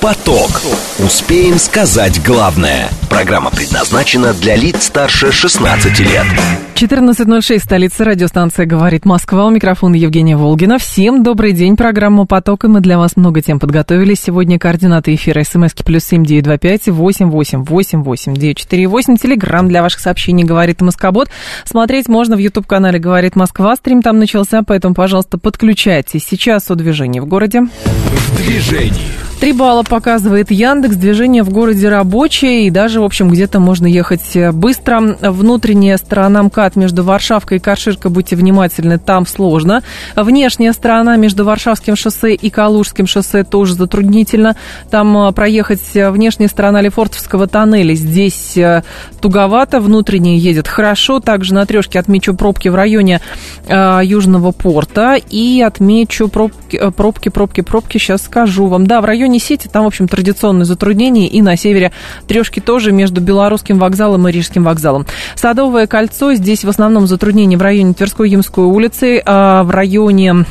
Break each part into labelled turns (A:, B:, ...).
A: Поток. Успеем сказать главное. Программа предназначена для лиц старше 16 лет.
B: 14.06, столица радиостанция «Говорит Москва». У микрофона Евгения Волгина. Всем добрый день. Программа «Поток». И мы для вас много тем подготовили. Сегодня координаты эфира. СМСки плюс семь девять два пять восемь восемь восемь восемь девять четыре восемь. Телеграмм для ваших сообщений «Говорит Москобот». Смотреть можно в YouTube-канале «Говорит Москва». Стрим там начался, поэтому, пожалуйста, подключайтесь. Сейчас о движении в городе.
A: В движении.
B: Три балла показывает Яндекс. Движение в городе рабочее. И даже, в общем, где-то можно ехать быстро. Внутренняя сторона МКАД между Варшавкой и Карширкой, будьте внимательны, там сложно. Внешняя сторона между Варшавским шоссе и Калужским шоссе тоже затруднительно. Там а, проехать внешняя сторона Лефортовского тоннеля. Здесь а, туговато. Внутренняя едет хорошо. Также на трешке отмечу пробки в районе э, Южного порта. И отмечу пробки, пробки, пробки, пробки. Сейчас скажу вам. Да, в районе сети там, в общем, традиционные затруднения. И на севере трешки тоже между Белорусским вокзалом и Рижским вокзалом. Садовое кольцо. Здесь в основном затруднения в районе Тверской Ямской улицы, а в районе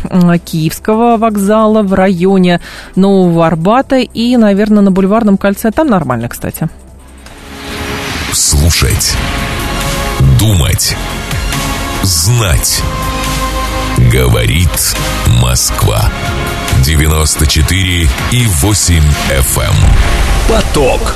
B: Киевского вокзала, в районе Нового Арбата и, наверное, на Бульварном кольце. Там нормально, кстати.
A: Слушать. Думать. Знать. Говорит Москва. 94 и 8 FM. Эм. Поток.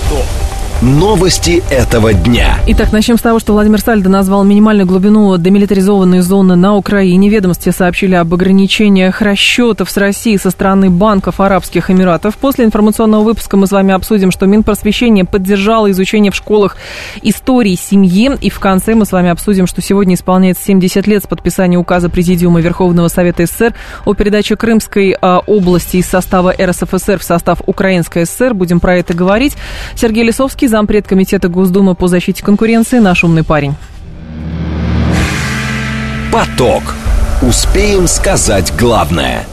A: Новости этого дня.
B: Итак, начнем с того, что Владимир Сальдо назвал минимальную глубину демилитаризованной зоны на Украине. Ведомости сообщили об ограничениях расчетов с Россией со стороны банков Арабских Эмиратов. После информационного выпуска мы с вами обсудим, что Минпросвещение поддержало изучение в школах истории семьи. И в конце мы с вами обсудим, что сегодня исполняется 70 лет с подписания указа Президиума Верховного Совета СССР о передаче Крымской а, области из состава РСФСР в состав Украинской ССР. Будем про это говорить. Сергей Лисовский, зампред комитета Госдумы по защите конкуренции, наш умный парень.
A: Поток. Успеем сказать главное.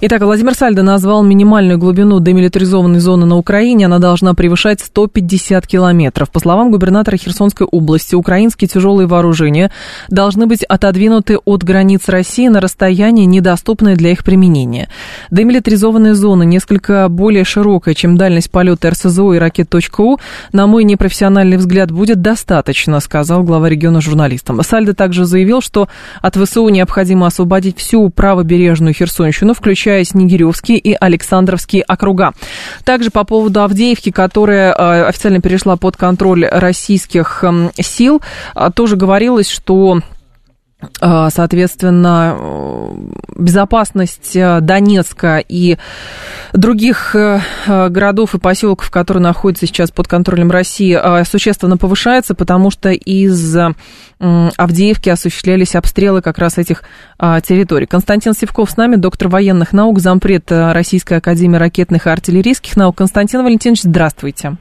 B: Итак, Владимир Сальдо назвал минимальную глубину демилитаризованной зоны на Украине. Она должна превышать 150 километров. По словам губернатора Херсонской области, украинские тяжелые вооружения должны быть отодвинуты от границ России на расстояние, недоступное для их применения. Демилитаризованная зона несколько более широкая, чем дальность полета РСЗО и ракет .у. На мой непрофессиональный взгляд, будет достаточно, сказал глава региона журналистам. Сальдо также заявил, что от ВСУ необходимо освободить всю правобережную Херсонщину, включая включая Снегиревский и Александровские округа. Также по поводу Авдеевки, которая э, официально перешла под контроль российских сил, э, тоже говорилось, что Соответственно, безопасность Донецка и других городов и поселков, которые находятся сейчас под контролем России, существенно повышается, потому что из Авдеевки осуществлялись обстрелы как раз этих а, территорий. Константин Севков с нами, доктор военных наук, зампред э, Российской Академии ракетных и артиллерийских наук. Константин Валентинович, здравствуйте.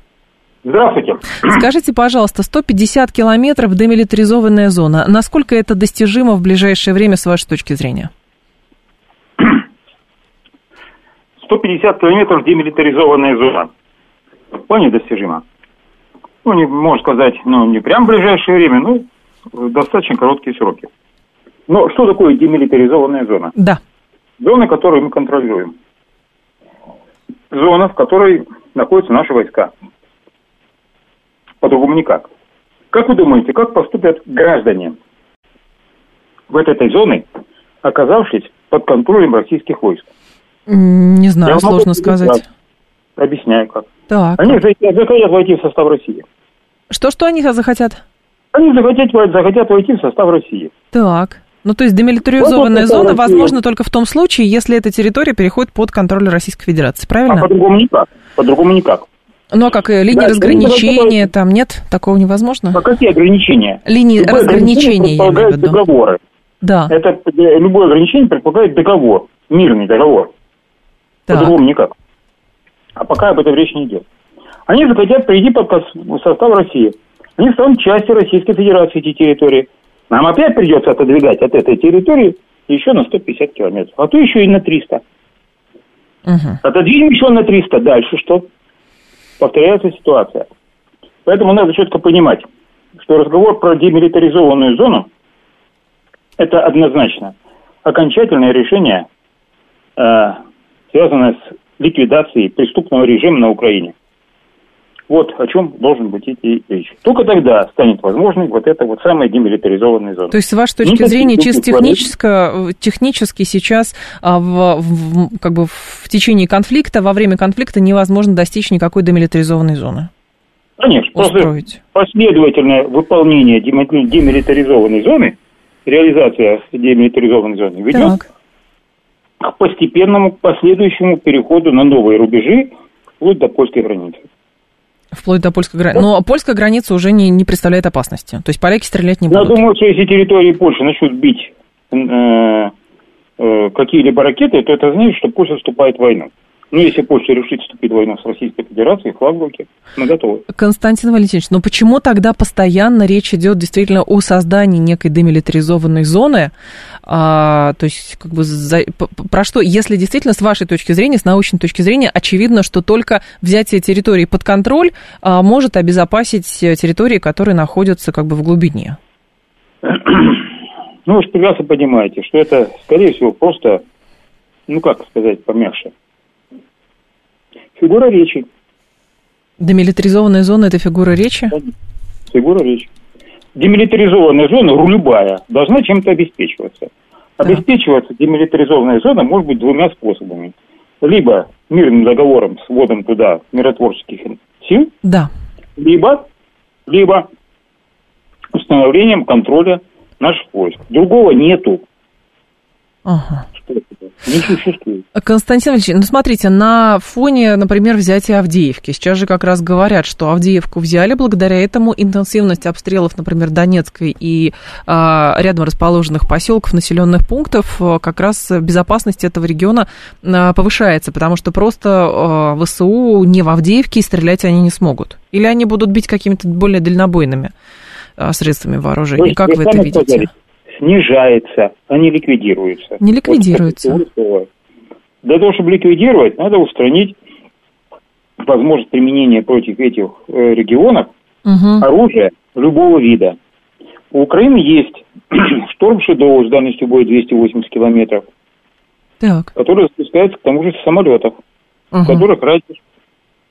C: Здравствуйте.
B: Скажите, пожалуйста, 150 километров демилитаризованная зона. Насколько это достижимо в ближайшее время, с вашей точки зрения?
C: 150 километров демилитаризованная зона. Вполне достижимо. Ну, не, можно сказать, ну, не прям в ближайшее время, но достаточно короткие сроки. Но что такое демилитаризованная зона?
B: Да.
C: Зона, которую мы контролируем. Зона, в которой находятся наши войска. По-другому никак. Как вы думаете, как поступят граждане в этой зоне, оказавшись под контролем российских войск?
B: Не знаю, Я сложно сказать.
C: Объясняю как.
B: Так.
C: Они захотят войти в состав России.
B: Что-что они захотят?
C: Они захотят, захотят войти в состав России.
B: Так. Ну, то есть демилитаризованная вот зона возможна только в том случае, если эта территория переходит под контроль Российской Федерации, правильно? А
C: по-другому никак. По-другому никак.
B: Ну, а как э, линии да, разграничения, это... там нет? Такого невозможно?
C: А какие ограничения?
B: Линии любое разграничения, я имею в виду.
C: договоры.
B: Да.
C: Это э, любое ограничение предполагает договор, мирный договор. Так. По-другому никак. А пока об этом речь не идет. Они захотят прийти под состав России. Они станут частью Российской Федерации эти территории. Нам опять придется отодвигать от этой территории еще на 150 километров, а то еще и на 300. Угу. Отодвинем еще на 300. Дальше что? Повторяется ситуация. Поэтому надо четко понимать, что разговор про демилитаризованную зону это однозначно окончательное решение, э, связанное с ликвидацией преступного режима на Украине. Вот о чем должен быть идти речь. Только тогда станет возможной вот эта вот самая демилитаризованная зона.
B: То есть, с вашей точки Никаких зрения, чисто технически, технически сейчас а, в, в, как бы в течение конфликта, во время конфликта невозможно достичь никакой демилитаризованной зоны?
C: Конечно. Устроить. последовательное выполнение демилитаризованной зоны, реализация демилитаризованной зоны ведет так. к постепенному последующему переходу на новые рубежи вплоть до польской границы.
B: Вплоть до польской границы. Но польская граница уже не, не представляет опасности. То есть поляки стрелять не будут.
C: Я думаю, что если территории Польши начнут бить э, э, какие-либо ракеты, то это значит, что Польша вступает в войну. Ну, если Польша решит вступить в войну с Российской Федерацией, флаг в руке, мы готовы.
B: Константин Валентинович, но почему тогда постоянно речь идет действительно о создании некой демилитаризованной зоны? А, то есть, как бы, за, про что, если действительно, с вашей точки зрения, с научной точки зрения, очевидно, что только взятие территории под контроль а, может обезопасить территории, которые находятся как бы в глубине?
C: Ну, вы же прекрасно понимаете, что это, скорее всего, просто, ну, как сказать, помягче, Фигура речи.
B: Демилитаризованная зона – это фигура речи?
C: Фигура речи. Демилитаризованная зона, любая, должна чем-то обеспечиваться. Обеспечиваться демилитаризованная зона может быть двумя способами. Либо мирным договором с вводом туда миротворческих сил,
B: да.
C: либо, либо установлением контроля наших войск. Другого нету.
B: Ага. Не существует. Константин Ильич, ну смотрите, на фоне, например, взятия Авдеевки, сейчас же как раз говорят, что Авдеевку взяли, благодаря этому интенсивность обстрелов, например, Донецкой и а, рядом расположенных поселков, населенных пунктов, а, как раз безопасность этого региона а, повышается, потому что просто а, ВСУ не в Авдеевке и стрелять они не смогут. Или они будут бить какими-то более дальнобойными а, средствами вооружения. Как вы это видите? Сказали
C: снижается, а не ликвидируется.
B: Не ликвидируется. Вот,
C: Для того, чтобы ликвидировать, надо устранить возможность применения против этих э, регионов угу. оружия любого вида. У Украины есть шторм Шедоу с дальностью боя 280 километров, так. который запускается к тому же с самолетов, угу. которых радиус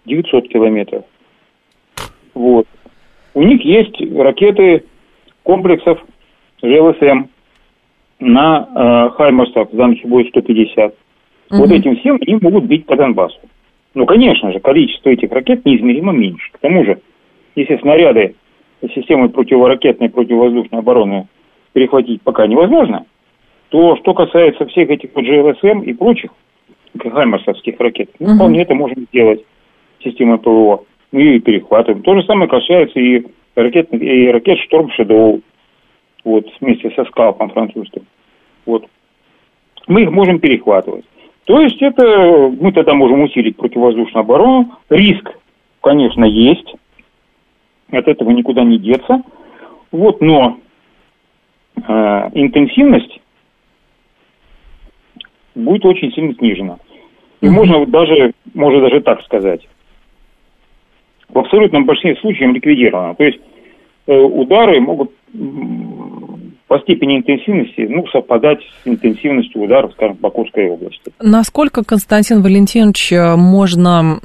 C: 900 километров. Вот. У них есть ракеты комплексов ЖЛСМ на э, Хаймарсах за ночь будет 150. Угу. Вот этим всем они могут бить по Донбассу. Ну, конечно же, количество этих ракет неизмеримо меньше. К тому же, если снаряды системы противоракетной, противовоздушной обороны перехватить пока невозможно, то что касается всех этих вот и прочих хаймарсовских ракет, ну, угу. вполне это можем сделать системой ПВО. Мы ее и перехватываем. То же самое касается и ракет, и ракет «Шторм Шедоу», вот, вместе со скалпом французским. Вот. Мы их можем перехватывать. То есть это мы тогда можем усилить противовоздушную оборону. Риск, конечно, есть. От этого никуда не деться. Вот, но э, интенсивность будет очень сильно снижена. И mm-hmm. можно даже, можно даже так сказать, в абсолютном большинстве случаев ликвидировано. То есть э, удары могут по степени интенсивности ну, совпадать с интенсивностью ударов, скажем, по Курской области.
B: Насколько, Константин Валентинович, можно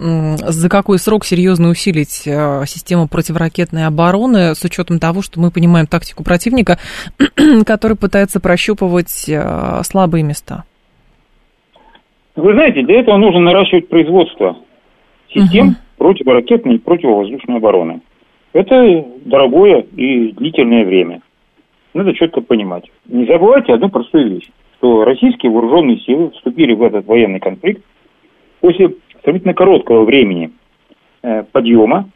B: за какой срок серьезно усилить э, систему противоракетной обороны с учетом того, что мы понимаем тактику противника, который пытается прощупывать э, слабые места?
C: Вы знаете, для этого нужно наращивать производство систем угу. противоракетной и противовоздушной обороны. Это дорогое и длительное время. Надо четко понимать. Не забывайте одну простую вещь, что российские вооруженные силы вступили в этот военный конфликт после сравнительно короткого времени э, подъема.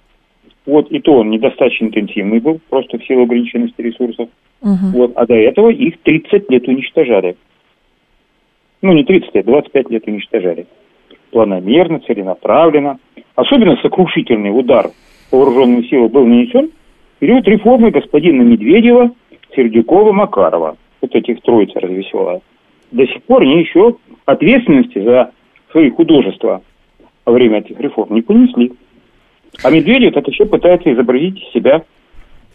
C: Вот, и то он недостаточно интенсивный был, просто в силу ограниченности ресурсов. Угу. Вот, а до этого их 30 лет уничтожали. Ну, не 30 лет, 25 лет уничтожали. Планомерно, целенаправленно. Особенно сокрушительный удар вооруженным силам был нанесен в период реформы господина Медведева, Сердюкова, Макарова. Вот этих троица развеселая. До сих пор они еще ответственности за свои художества во время этих реформ не понесли. А Медведев так еще пытается изобразить из себя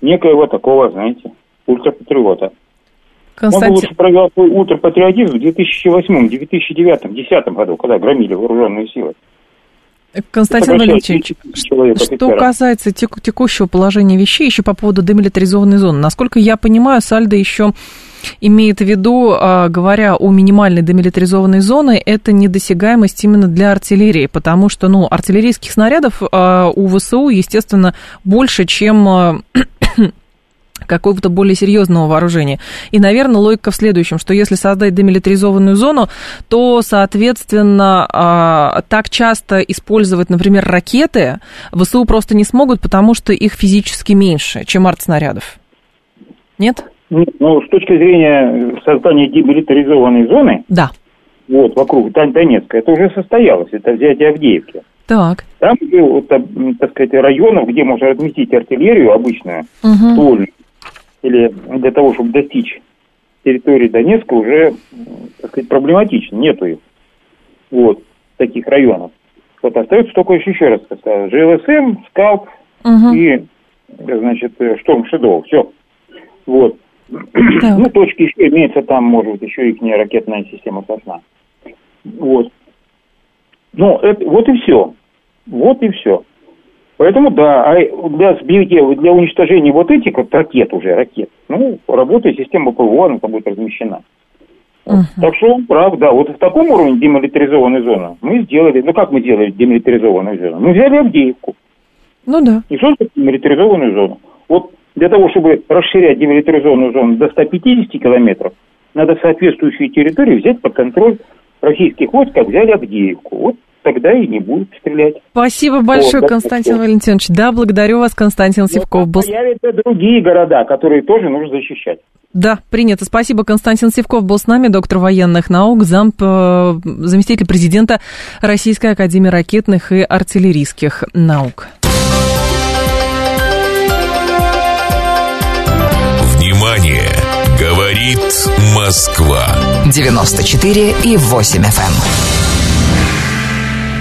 C: некоего такого, знаете, ультрапатриота.
B: Константин...
C: Он лучше провел свой утро патриотизм в 2008, 2009, 2010 году, когда громили вооруженные силы.
B: Константин Валентинович, что касается текущего положения вещей, еще по поводу демилитаризованной зоны, насколько я понимаю, Сальдо еще имеет в виду, а, говоря о минимальной демилитаризованной зоне, это недосягаемость именно для артиллерии, потому что, ну, артиллерийских снарядов а, у ВСУ, естественно, больше, чем а, какого-то более серьезного вооружения. И, наверное, логика в следующем, что если создать демилитаризованную зону, то, соответственно, так часто использовать, например, ракеты ВСУ просто не смогут, потому что их физически меньше, чем артснарядов. Нет?
C: Ну, с точки зрения создания демилитаризованной зоны,
B: да.
C: вот, вокруг Донецка, это уже состоялось, это взятие Авдеевки.
B: Так.
C: Там, вот, так сказать, районов, где можно разместить артиллерию обычную, угу. ствольную, или для того, чтобы достичь территории Донецка, уже, так сказать, проблематично, нету их. Вот, таких районов. Вот остается только еще раз сказать, ЖЛСМ, Скалп угу. и, значит, Шторм Шедоу. Все. Вот. Так. Ну, точки еще имеются там, может быть, еще их не ракетная система «Сосна». Вот. Ну, это, вот и все. Вот и все. Поэтому, да, а для, для уничтожения вот этих вот ракет уже, ракет, ну, работает система ПВО, она там будет размещена. Uh-huh. Так что он прав, да. Вот в таком уровне демилитаризованной зоны мы сделали, ну как мы делали демилитаризованную зону? Мы взяли Авдеевку.
B: Ну да.
C: И создали демилитаризованную зону. Вот для того, чтобы расширять демилитаризованную зону до 150 километров, надо соответствующие территории взять под контроль российских войск, как взяли Авдеевку. Вот тогда и не будут стрелять.
B: Спасибо большое, вот, Константин да, Валентинович. Да, благодарю вас, Константин Севков.
C: Был... Появятся другие города, которые тоже нужно защищать.
B: Да, принято. Спасибо. Константин Севков был с нами, доктор военных наук, зам, э, заместитель президента Российской Академии ракетных и артиллерийских наук.
A: Внимание! Говорит Москва.
D: 94 и 8 FM.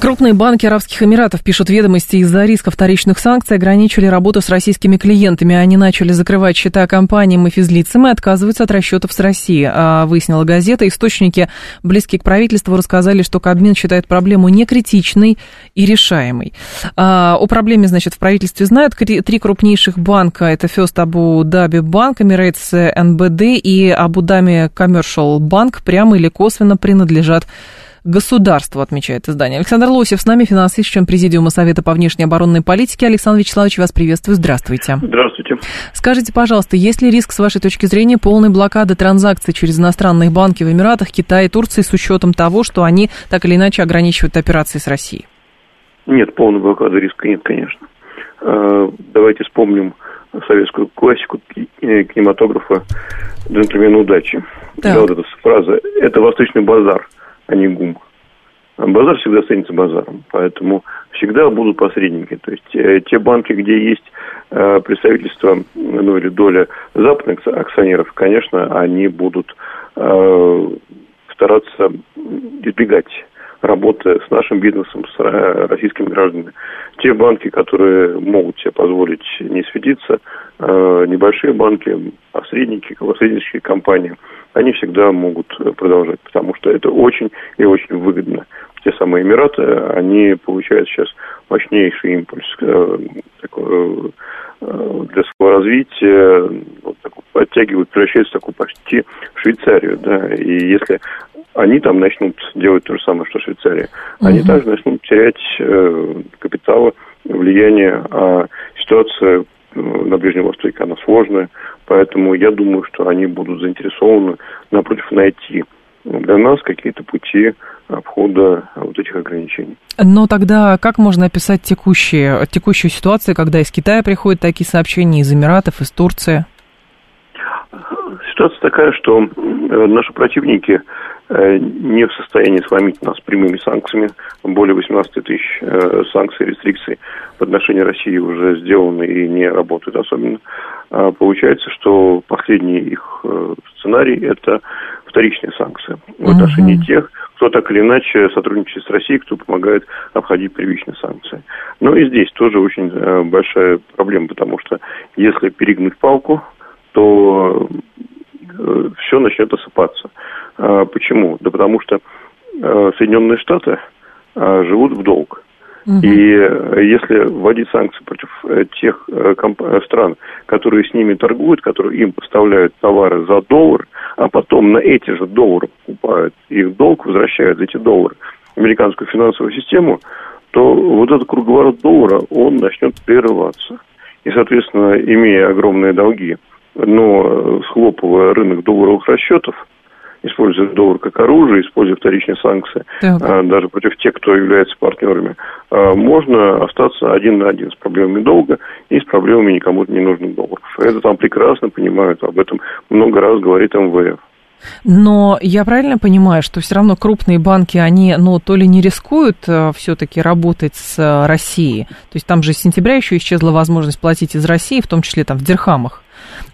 B: Крупные банки Арабских Эмиратов, пишут ведомости, из-за риска вторичных санкций ограничили работу с российскими клиентами. Они начали закрывать счета компаниям и физлицам и отказываются от расчетов с Россией. А выяснила газета. Источники, близкие к правительству, рассказали, что Кабмин считает проблему не критичной и решаемой. А, о проблеме, значит, в правительстве знают. Три крупнейших банка, это First Abu Dhabi Bank, Emirates NBD и Abu Dhabi Commercial Bank прямо или косвенно принадлежат государству, отмечает издание. Александр Лосев с нами, финансист, член Президиума Совета по внешней оборонной политике. Александр Вячеславович, вас приветствую. Здравствуйте.
C: Здравствуйте.
B: Скажите, пожалуйста, есть ли риск, с вашей точки зрения, полной блокады транзакций через иностранные банки в Эмиратах, Китае и Турции с учетом того, что они так или иначе ограничивают операции с Россией?
E: Нет, полной блокады риска нет, конечно. А, давайте вспомним советскую классику э, кинематографа «Джентльмен удачи». Так. Да, вот эта фраза «это восточный базар» а не ГУМ. Базар всегда останется базаром, поэтому всегда будут посредники. То есть э, те банки, где есть э, представительство, ну или доля западных акционеров, конечно, они будут э, стараться избегать работы с нашим бизнесом, с российскими гражданами. Те банки, которые могут себе позволить не светиться, небольшие банки, посредники, посреднические компании – они всегда могут э, продолжать, потому что это очень и очень выгодно. Те самые Эмираты, они получают сейчас мощнейший импульс э, такой, э, для своего развития, вот, так, подтягивают, превращаются в такую почти Швейцарию, да, и если они там начнут делать то же самое, что Швейцария, угу. они также начнут терять э, капиталы, влияние, а ситуация на Ближнем Востоке, она сложная, поэтому я думаю, что они будут заинтересованы, напротив, найти для нас какие-то пути обхода вот этих ограничений.
B: Но тогда как можно описать текущие, текущую ситуацию, когда из Китая приходят такие сообщения, из Эмиратов, из Турции?
E: Ситуация такая, что э, наши противники Э, не в состоянии сломить нас прямыми санкциями. Более 18 тысяч э, санкций, рестрикций в отношении России уже сделаны и не работают особенно. А получается, что последний их сценарий – это вторичные санкции в отношении uh-huh. тех, кто так или иначе сотрудничает с Россией, кто помогает обходить первичные санкции. Но и здесь тоже очень большая проблема, потому что если перегнуть палку, то все начнет осыпаться. А почему? Да потому что э, Соединенные Штаты живут в долг. И если вводить санкции против тех стран, которые с ними торгуют, которые им поставляют товары за доллар, а потом на эти же доллары покупают их долг, возвращают эти доллары в американскую финансовую систему, то вот этот круговорот доллара, он начнет прерываться. И, соответственно, имея огромные долги, но схлопывая рынок долларовых расчетов, используя доллар как оружие, используя вторичные санкции, а, даже против тех, кто является партнерами, а, можно остаться один на один с проблемами долга и с проблемами никому не нужных долларов. Это там прекрасно понимают, об этом много раз говорит МВФ.
B: Но я правильно понимаю, что все равно крупные банки, они, ну, то ли не рискуют э, все-таки работать с э, Россией, то есть там же с сентября еще исчезла возможность платить из России, в том числе там в дирхамах.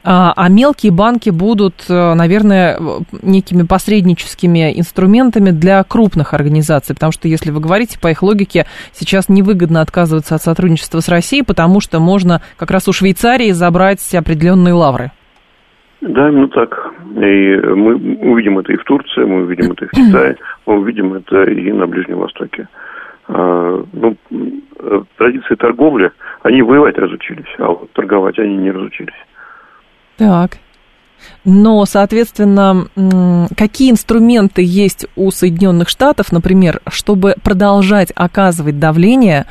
B: А, а мелкие банки будут, э, наверное, некими посредническими инструментами для крупных организаций, потому что, если вы говорите, по их логике, сейчас невыгодно отказываться от сотрудничества с Россией, потому что можно как раз у Швейцарии забрать определенные лавры.
E: Да, именно так. И мы увидим это и в Турции, мы увидим это и в Китае, мы увидим это и на Ближнем Востоке. А, ну, э, традиции торговли, они воевать разучились, а вот торговать они не разучились.
B: Так. Но, соответственно, какие инструменты есть у Соединенных Штатов, например, чтобы продолжать оказывать давление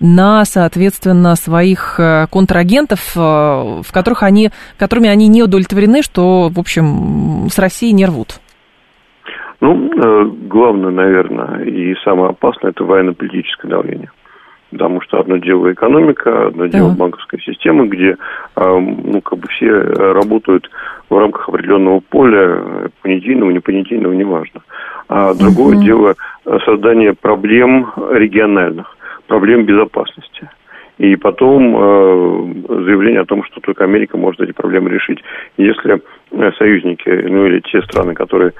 B: на, соответственно, своих э, контрагентов, э, в которых они, которыми они не удовлетворены, что, в общем, с Россией не рвут?
E: Ну, э, главное, наверное, и самое опасное – это военно-политическое давление потому что одно дело экономика, одно да. дело банковская система, где ну, как бы все работают в рамках определенного поля, понятийного, непонятийного, неважно. А другое угу. дело создание проблем региональных, проблем безопасности. И потом э, заявление о том, что только Америка может эти проблемы решить. Если союзники, ну или те страны, которые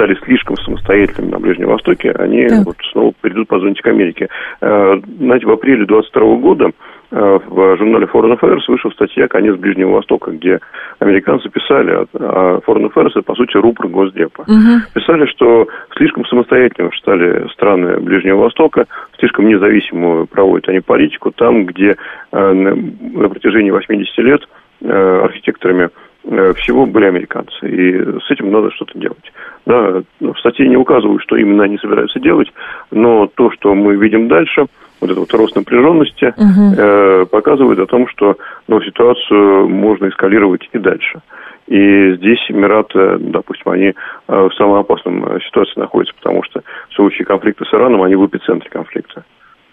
E: стали слишком самостоятельными на Ближнем Востоке, они да. вот снова придут позвонить к Америке. Э, знаете, в апреле 22 года э, в журнале Foreign Affairs вышла статья «Конец Ближнего Востока», где американцы писали, а Foreign Affairs это, по сути, рупор Госдепа. Угу. Писали, что слишком самостоятельными стали страны Ближнего Востока, слишком независимую проводят они политику там, где э, на протяжении 80 лет архитекторами всего были американцы. И с этим надо что-то делать. Да, в статье не указывают, что именно они собираются делать, но то, что мы видим дальше, вот этот вот рост напряженности, угу. э, показывает о том, что ну, ситуацию можно эскалировать и дальше. И здесь Эмираты, допустим, они э, в самой опасном э, ситуации находятся, потому что в случае конфликта с Ираном они в эпицентре конфликта.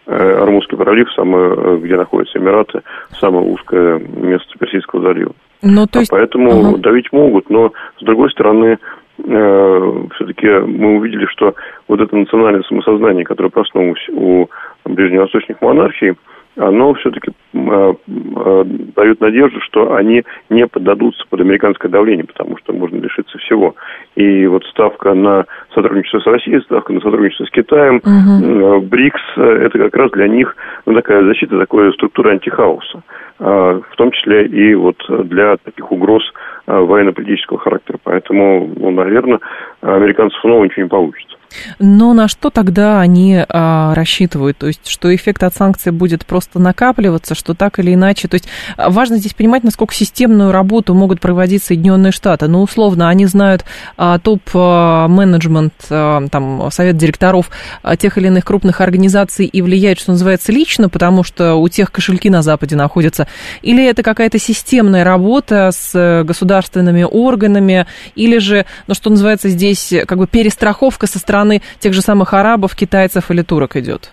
E: Армузский пролив, самое, где находятся Эмираты, самое узкое место Персидского залива. Ну, то есть... а поэтому ага. давить могут, но с другой стороны, э, все-таки мы увидели, что вот это национальное самосознание, которое проснулось у ближневосточных монархий, оно все-таки э, э, дает надежду, что они не поддадутся под американское давление, потому что можно лишиться всего. И вот ставка на сотрудничество с Россией, ставка на сотрудничество с Китаем, угу. БРИКС, это как раз для них ну, такая защита, такая структура антихаоса. А, в том числе и вот для таких угроз а, военно-политического характера. Поэтому, ну, наверное, американцев снова ничего не получится.
B: Но на что тогда они а, рассчитывают? То есть, что эффект от санкций будет просто накапливаться, что так или иначе. То есть, важно здесь понимать, насколько системную работу могут проводить Соединенные Штаты. Ну, условно, они знают а, топ-менеджмент, а, там, совет директоров а, тех или иных крупных организаций и влияют, что называется, лично, потому что у тех кошельки на Западе находятся. Или это какая-то системная работа с государственными органами, или же, ну, что называется, здесь как бы перестраховка со стороны стороны тех же самых арабов, китайцев или турок идет?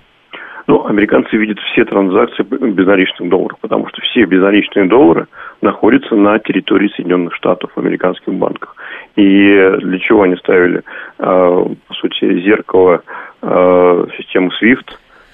E: Ну, американцы видят все транзакции безналичных долларов, потому что все безналичные доллары находятся на территории Соединенных Штатов в американских банках. И для чего они ставили, а, по сути, зеркало а, системы SWIFT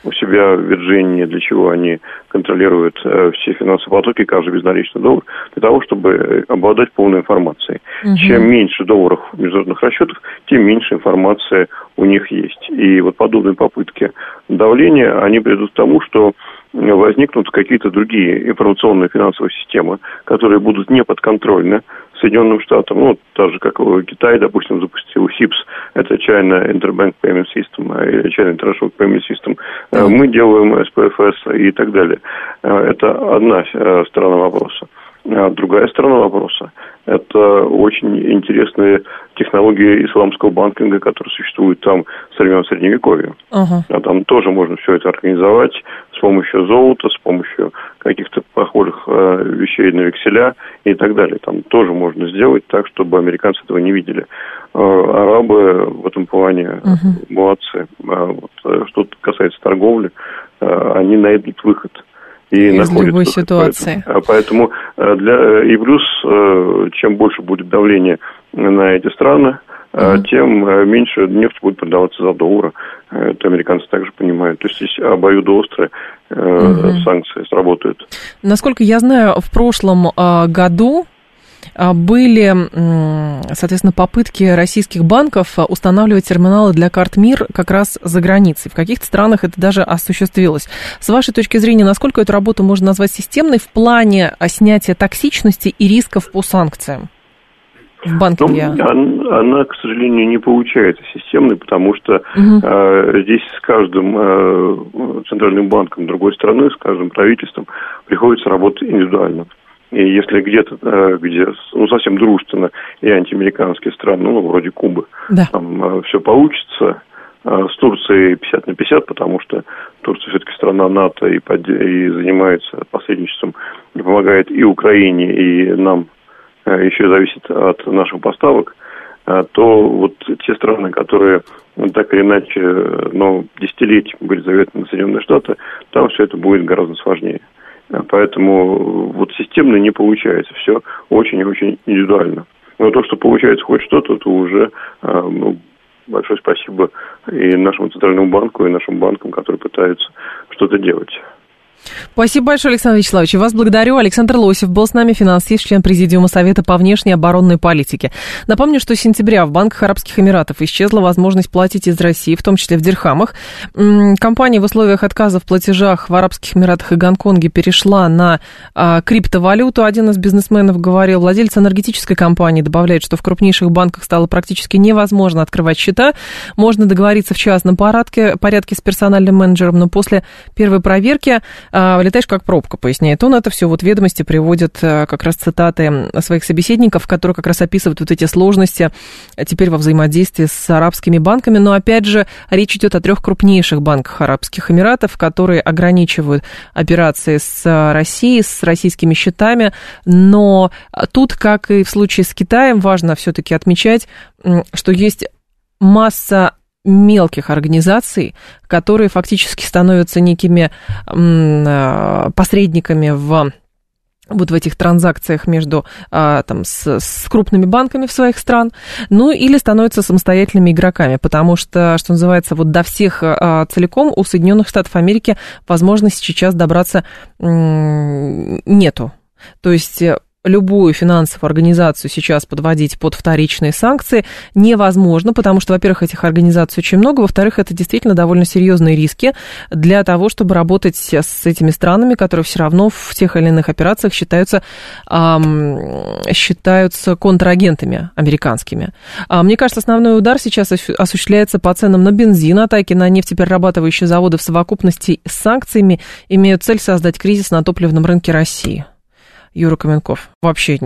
E: у себя в Вирджинии, для чего они контролируют э, все финансовые потоки, каждый безналичный доллар, для того, чтобы обладать полной информацией. Угу. Чем меньше долларов международных расчетов, тем меньше информации у них есть. И вот подобные попытки давления, они приведут к тому, что возникнут какие-то другие информационные финансовые системы, которые будут не подконтрольны Соединенным Штатам, ну, так же, как Китай, допустим, запустил СИПС, это China Interbank Payment System, или China International Payment System, мы делаем СПФС и так далее. Э, это одна э, сторона вопроса. А другая сторона вопроса – это очень интересные технологии исламского банкинга, которые существуют там с времен Средневековья. Uh-huh. А там тоже можно все это организовать с помощью золота, с помощью каких-то похожих э, вещей на векселя и так далее. Там тоже можно сделать так, чтобы американцы этого не видели. Э, арабы в этом плане uh-huh. молодцы. А вот, э, что касается торговли, э, они найдут выход –
B: и Из находится. любой ситуации.
E: Поэтому, поэтому э, для, э, и плюс, э, чем больше будет давление на эти страны, угу. тем меньше нефть будет продаваться за доллары. Это американцы также понимают. То есть здесь обоюдоострые угу. санкции сработают.
B: Насколько я знаю, в прошлом году а, были, соответственно, попытки российских банков устанавливать терминалы для карт МИР как раз за границей. В каких-то странах это даже осуществилось. С вашей точки зрения, насколько эту работу можно назвать системной в плане снятия токсичности и рисков по санкциям? в банкинге?
E: Ну, она, она, к сожалению, не получается системной, потому что угу. э, здесь с каждым э, центральным банком другой страны, с каждым правительством приходится работать индивидуально. И если где-то, э, где ну, совсем дружественно и антиамериканские страны, ну, вроде Кубы, да. там э, все получится, э, с Турцией 50 на 50, потому что Турция все-таки страна НАТО и, под... и занимается посредничеством, и помогает и Украине, и нам еще зависит от наших поставок, то вот те страны, которые так или иначе, но десятилетиями были заветны на Соединенные Штаты, там все это будет гораздо сложнее. Поэтому вот системно не получается. Все очень и очень индивидуально. Но то, что получается хоть что-то, то уже а, ну, большое спасибо и нашему Центральному банку, и нашим банкам, которые пытаются что-то делать.
B: Спасибо большое, Александр Вячеславович. Вас благодарю. Александр Лосев был с нами, финансист, член Президиума Совета по внешней оборонной политике. Напомню, что с сентября в Банках Арабских Эмиратов исчезла возможность платить из России, в том числе в дирхамах. Компания в условиях отказа в платежах в Арабских Эмиратах и Гонконге перешла на а, криптовалюту. Один из бизнесменов говорил, владелец энергетической компании добавляет, что в крупнейших банках стало практически невозможно открывать счета. Можно договориться в частном порядке, порядке с персональным менеджером, но после первой проверки летаешь как пробка, поясняет он. Это все вот ведомости приводят э, как раз цитаты своих собеседников, которые как раз описывают вот эти сложности теперь во взаимодействии с арабскими банками. Но опять же, речь идет о трех крупнейших банках Арабских Эмиратов, которые ограничивают операции с Россией, с российскими счетами. Но тут, как и в случае с Китаем, важно все-таки отмечать, что есть масса мелких организаций, которые фактически становятся некими э, посредниками в вот в этих транзакциях между а, там, с, с крупными банками в своих стран, ну или становятся самостоятельными игроками, потому что, что называется, вот до всех а, целиком у Соединенных Штатов Америки возможности сейчас добраться нету. То есть любую финансовую организацию сейчас подводить под вторичные санкции невозможно, потому что, во-первых, этих организаций очень много, во-вторых, это действительно довольно серьезные риски для того, чтобы работать с этими странами, которые все равно в тех или иных операциях считаются, считаются контрагентами американскими. А, мне кажется, основной удар сейчас осуществляется по ценам на бензин. Атаки на нефтеперерабатывающие заводы в совокупности с санкциями имеют цель создать кризис на топливном рынке России. Юра Каменков. Вообще,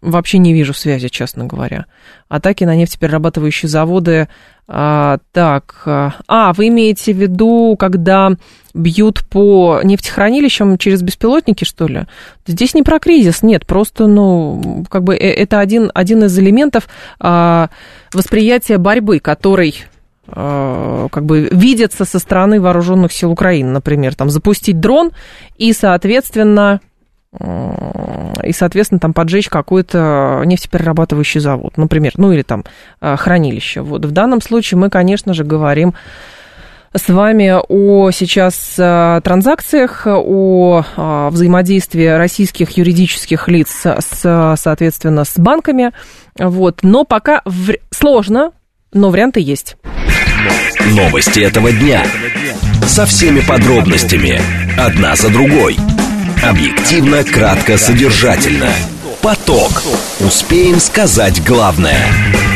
B: вообще не вижу связи, честно говоря. Атаки на нефтеперерабатывающие заводы. А, так, а, вы имеете в виду, когда бьют по нефтехранилищам через беспилотники, что ли? Здесь не про кризис, нет, просто, ну, как бы э, это один, один из элементов а, восприятия борьбы, который а, как бы видится со стороны вооруженных сил Украины, например, там запустить дрон и, соответственно, и, соответственно, там поджечь какой-то нефтеперерабатывающий завод, например, ну или там а, хранилище. Вот в данном случае мы, конечно же, говорим с вами о сейчас э, транзакциях, о э, взаимодействии российских юридических лиц с, соответственно, с банками. Вот. Но пока в... сложно, но варианты есть.
A: Новости этого дня. Со всеми подробностями. Одна за другой. Объективно, кратко, содержательно. Поток. Успеем сказать главное.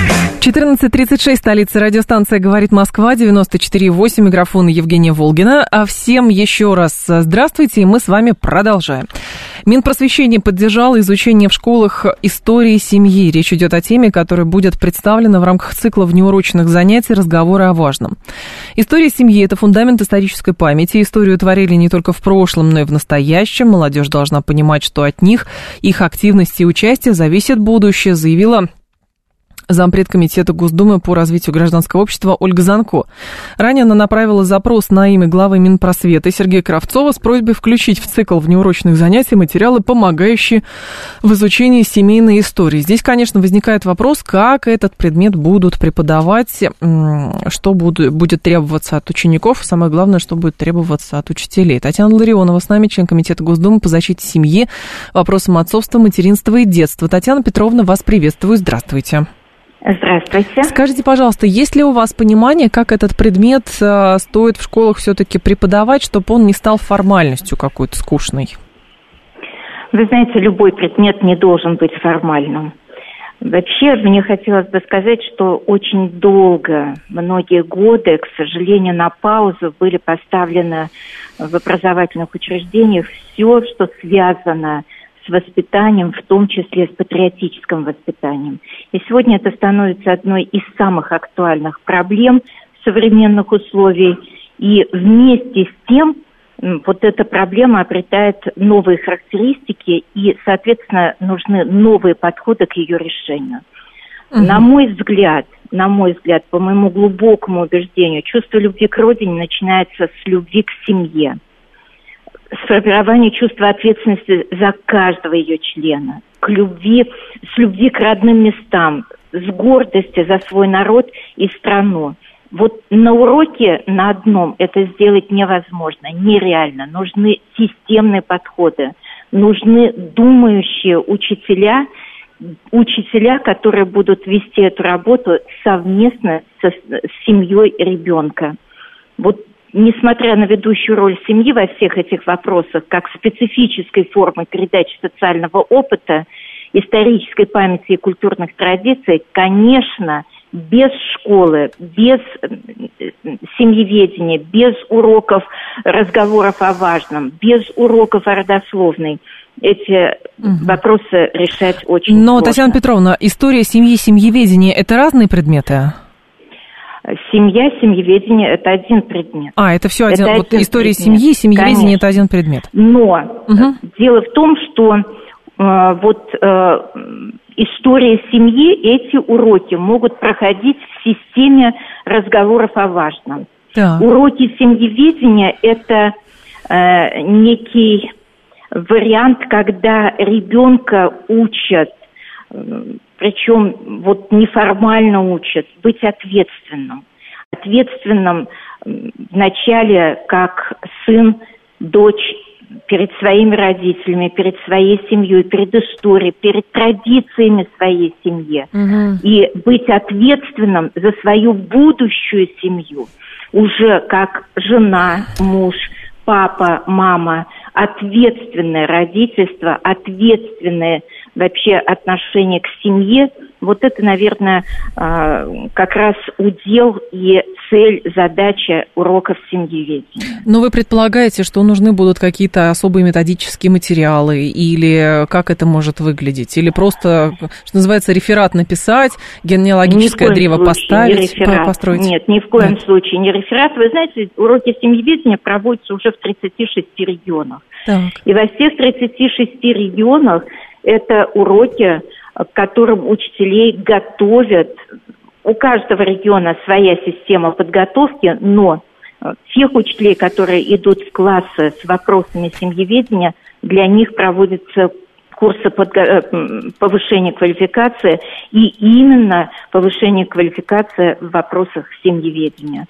B: 14.36, столица радиостанция «Говорит Москва», 94.8, микрофон Евгения Волгина. А всем еще раз здравствуйте, и мы с вами продолжаем. Минпросвещение поддержало изучение в школах истории семьи. Речь идет о теме, которая будет представлена в рамках цикла внеурочных занятий «Разговоры о важном». История семьи – это фундамент исторической памяти. Историю творили не только в прошлом, но и в настоящем. Молодежь должна понимать, что от них, их активности и участия зависит будущее, заявила зампред комитета Госдумы по развитию гражданского общества Ольга Занко. Ранее она направила запрос на имя главы Минпросвета Сергея Кравцова с просьбой включить в цикл внеурочных занятий материалы, помогающие в изучении семейной истории. Здесь, конечно, возникает вопрос, как этот предмет будут преподавать, что будет требоваться от учеников, самое главное, что будет требоваться от учителей. Татьяна Ларионова с нами, член комитета Госдумы по защите семьи, вопросам отцовства, материнства и детства. Татьяна Петровна, вас приветствую. Здравствуйте.
F: Здравствуйте.
B: Скажите, пожалуйста, есть ли у вас понимание, как этот предмет э, стоит в школах все-таки преподавать, чтобы он не стал формальностью какой-то скучной?
F: Вы знаете, любой предмет не должен быть формальным. Вообще, мне хотелось бы сказать, что очень долго, многие годы, к сожалению, на паузу были поставлены в образовательных учреждениях все, что связано с с воспитанием, в том числе с патриотическим воспитанием. И сегодня это становится одной из самых актуальных проблем современных условий. И вместе с тем вот эта проблема обретает новые характеристики и, соответственно, нужны новые подходы к ее решению. Угу. На мой взгляд, на мой взгляд, по моему глубокому убеждению, чувство любви к родине начинается с любви к семье сформирование чувства ответственности за каждого ее члена, к любви, с любви к родным местам, с гордости за свой народ и страну. Вот на уроке на одном это сделать невозможно, нереально. Нужны системные подходы, нужны думающие учителя, учителя, которые будут вести эту работу совместно со, с семьей ребенка. Вот несмотря на ведущую роль семьи во всех этих вопросах, как специфической формы передачи социального опыта, исторической памяти и культурных традиций, конечно, без школы, без семьеведения, без уроков разговоров о важном, без уроков о родословной, эти угу. вопросы решать очень
B: Но,
F: сложно.
B: Татьяна Петровна, история семьи, семьеведение – это разные предметы?
F: Семья, семьеведение – это один предмет.
B: А, это все один, это вот один история предмет. семьи, семьеведение Конечно. – это один предмет.
F: Но угу. дело в том, что э, вот э, история семьи, эти уроки могут проходить в системе разговоров о важном. Да. Уроки семьеведения – это э, некий вариант, когда ребенка учат причем вот неформально учат быть ответственным. Ответственным вначале как сын, дочь перед своими родителями, перед своей семьей, перед историей, перед традициями своей семьи. Угу. И быть ответственным за свою будущую семью уже как жена, муж, папа, мама, ответственное родительство, ответственное вообще отношение к семье, вот это, наверное, а, как раз удел и цель, задача уроков семьеведения.
B: Но вы предполагаете, что нужны будут какие-то особые методические материалы, или как это может выглядеть? Или просто, что называется, реферат написать, генеалогическое древо поставить,
F: не построить? Нет, ни в коем Нет. случае не реферат. Вы знаете, уроки семьеведения проводятся уже в 36 регионах. Так. И во всех 36 регионах это уроки, к которым учителей готовят. У каждого региона своя система подготовки, но тех учителей, которые идут в классы с вопросами семьеведения, для них проводятся курсы подго... Э, повышения квалификации и именно повышение квалификации в вопросах семьеведения.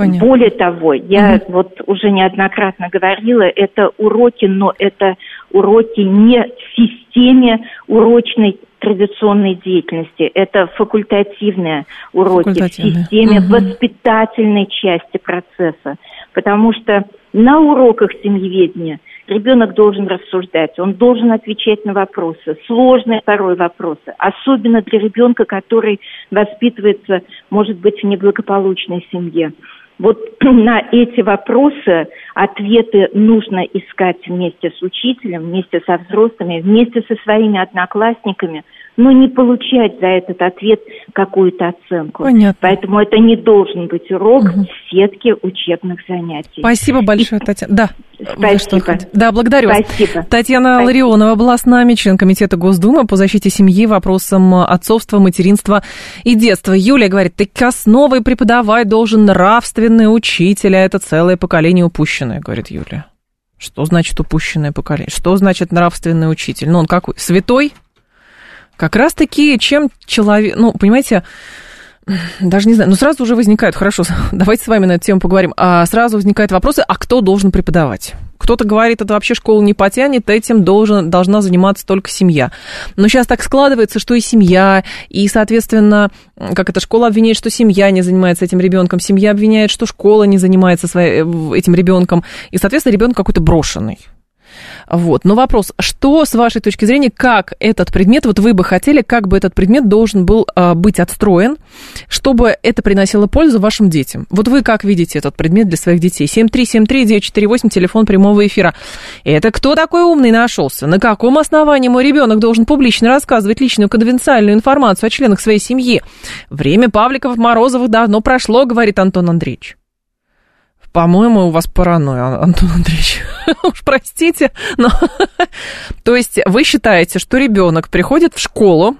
F: Понятно. Более того, я угу. вот уже неоднократно говорила, это уроки, но это уроки не в системе урочной традиционной деятельности. Это факультативные уроки факультативные. в системе угу. воспитательной части процесса. Потому что на уроках семьеведения ребенок должен рассуждать, он должен отвечать на вопросы, сложные порой вопросы, особенно для ребенка, который воспитывается, может быть, в неблагополучной семье. Вот на эти вопросы ответы нужно искать вместе с учителем, вместе со взрослыми, вместе со своими одноклассниками – но не получать за этот ответ какую-то оценку.
B: Понятно.
F: Поэтому это не должен быть урок угу. в сетке учебных занятий.
B: Спасибо большое, И... Татьяна. Да.
F: Спасибо.
B: Да, благодарю
F: Спасибо.
B: вас. Татьяна Спасибо. Ларионова была с нами, член Комитета Госдумы по защите семьи, вопросам отцовства, материнства и детства. Юлия говорит, ты основой преподавать должен нравственный учитель, а это целое поколение упущенное, говорит Юлия. Что значит упущенное поколение? Что значит нравственный учитель? Ну, он какой? Святой? Как раз-таки, чем человек, ну, понимаете, даже не знаю, но сразу уже возникают, хорошо, давайте с вами на эту тему поговорим, а сразу возникают вопросы, а кто должен преподавать? Кто-то говорит, это вообще школа не потянет, этим должен, должна заниматься только семья. Но сейчас так складывается, что и семья, и, соответственно, как эта школа обвиняет, что семья не занимается этим ребенком, семья обвиняет, что школа не занимается своим, этим ребенком, и, соответственно, ребенок какой-то брошенный. Вот. Но вопрос, что с вашей точки зрения, как этот предмет, вот вы бы хотели, как бы этот предмет должен был а, быть отстроен, чтобы это приносило пользу вашим детям? Вот вы как видите этот предмет для своих детей? 7373948, телефон прямого эфира. Это кто такой умный нашелся? На каком основании мой ребенок должен публично рассказывать личную конфиденциальную информацию о членах своей семьи? Время Павликов, Морозовых давно прошло, говорит Антон Андреевич. По-моему, у вас паранойя, Антон Андреевич. Уж простите, но... То есть вы считаете, что ребенок приходит в школу,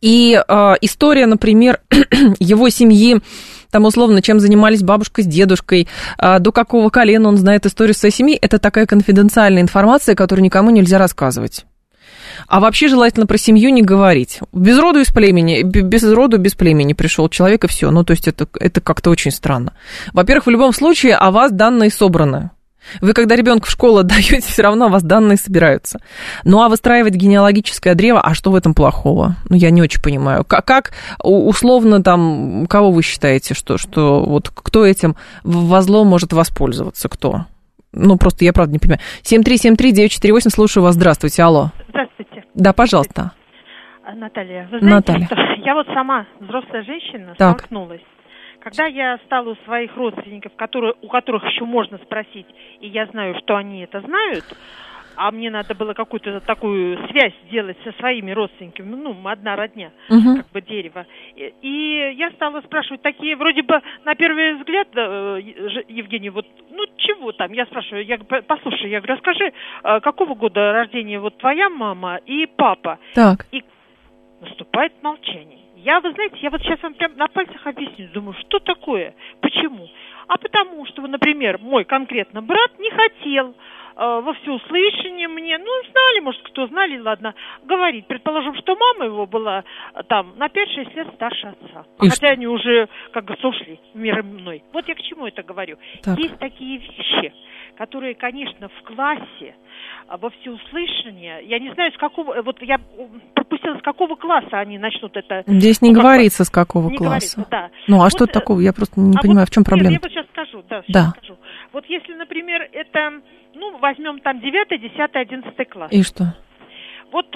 B: и э, история, например, его семьи, там условно, чем занимались бабушка с дедушкой, э, до какого колена он знает историю своей семьи, это такая конфиденциальная информация, которую никому нельзя рассказывать. А вообще желательно про семью не говорить. Без роду из племени, без роду без племени пришел человек и все. Ну, то есть это, это как-то очень странно. Во-первых, в любом случае о вас данные собраны. Вы, когда ребенка в школу отдаете, все равно у вас данные собираются. Ну а выстраивать генеалогическое древо, а что в этом плохого? Ну, я не очень понимаю. Как, как условно там, кого вы считаете, что, что вот кто этим во зло может воспользоваться? Кто? Ну, просто я правда не понимаю. 7373948, слушаю вас. Здравствуйте, алло.
G: Здравствуйте.
B: Да, пожалуйста.
G: Наталья, вы знаете,
B: Наталья.
G: Что я вот сама взрослая женщина
B: так.
G: столкнулась. Когда я стала у своих родственников, которые, у которых еще можно спросить, и я знаю, что они это знают, а мне надо было какую-то такую связь сделать со своими родственниками, ну, одна родня, угу. как бы дерево. И, и я стала спрашивать такие, вроде бы, на первый взгляд, э, Евгений, вот, ну, чего там? Я спрашиваю, я послушай, я говорю, расскажи, э, какого года рождения вот твоя мама и папа?
B: Так.
G: И наступает молчание. Я, вы знаете, я вот сейчас вам прям на пальцах объясню, думаю, что такое, почему? А потому что, например, мой конкретно брат не хотел во всеуслышание мне, ну, знали, может, кто знали, ладно, говорить. Предположим, что мама его была э, там на 5-6 лет старше отца. И хотя что? они уже как бы сошли мир мной. Вот я к чему это говорю. Так. Есть такие вещи, которые, конечно, в классе э, во всеуслышание, я не знаю, с какого, вот я пропустила, с какого класса они начнут это...
B: Здесь не ну, говорится, с какого не класса.
G: да.
B: Ну, а вот, что такого? Я просто не а понимаю,
G: вот,
B: в чем проблема.
G: Я вот сейчас скажу, да, сейчас
B: да.
G: скажу. Вот если, например, это ну, возьмем там 9, 10, 11 класс.
B: И что?
G: Вот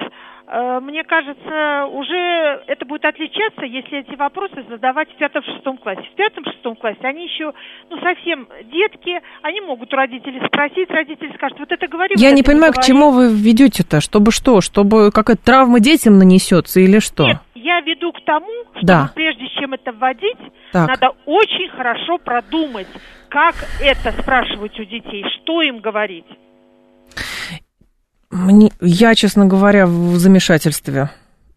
G: э, мне кажется, уже это будет отличаться, если эти вопросы задавать в пятом-шестом классе. В пятом-шестом классе они еще, ну, совсем детки, они могут у родителей спросить, родители скажут, вот это говорю.
B: Я
G: вот
B: не понимаю, не к чему вы ведете-то, чтобы что, чтобы какая-то травма детям нанесется или что?
G: Нет, я веду к тому, что
B: да.
G: прежде чем это вводить,
B: так.
G: надо очень хорошо продумать, как это спрашивать у детей, что им говорить.
B: Мне, я, честно говоря, в замешательстве.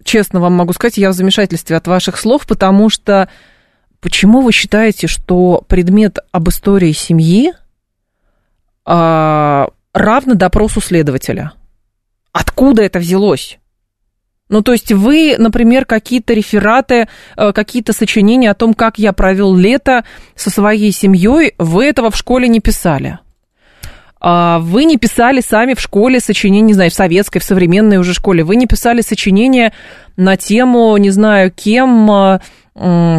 B: Честно вам могу сказать, я в замешательстве от ваших слов, потому что почему вы считаете, что предмет об истории семьи а, равно допросу следователя? Откуда это взялось? Ну, то есть вы, например, какие-то рефераты, э, какие-то сочинения о том, как я провел лето со своей семьей, вы этого в школе не писали. А вы не писали сами в школе сочинения, не знаю, в советской, в современной уже школе, вы не писали сочинения на тему, не знаю, кем э,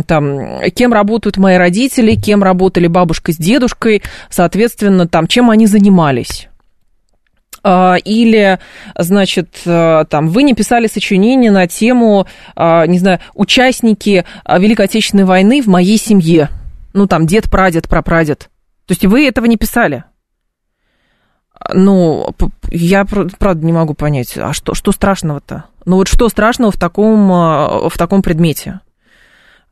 B: там, кем работают мои родители, кем работали бабушка с дедушкой, соответственно, там, чем они занимались. А, или, значит, э, там, вы не писали сочинение на тему, а, не знаю, участники а, Великой Отечественной войны в моей семье. Ну, там, дед, прадед, прапрадед. То есть вы этого не писали. Ну, я правда не могу понять, а что, что страшного-то? Ну вот что страшного в таком, в таком предмете?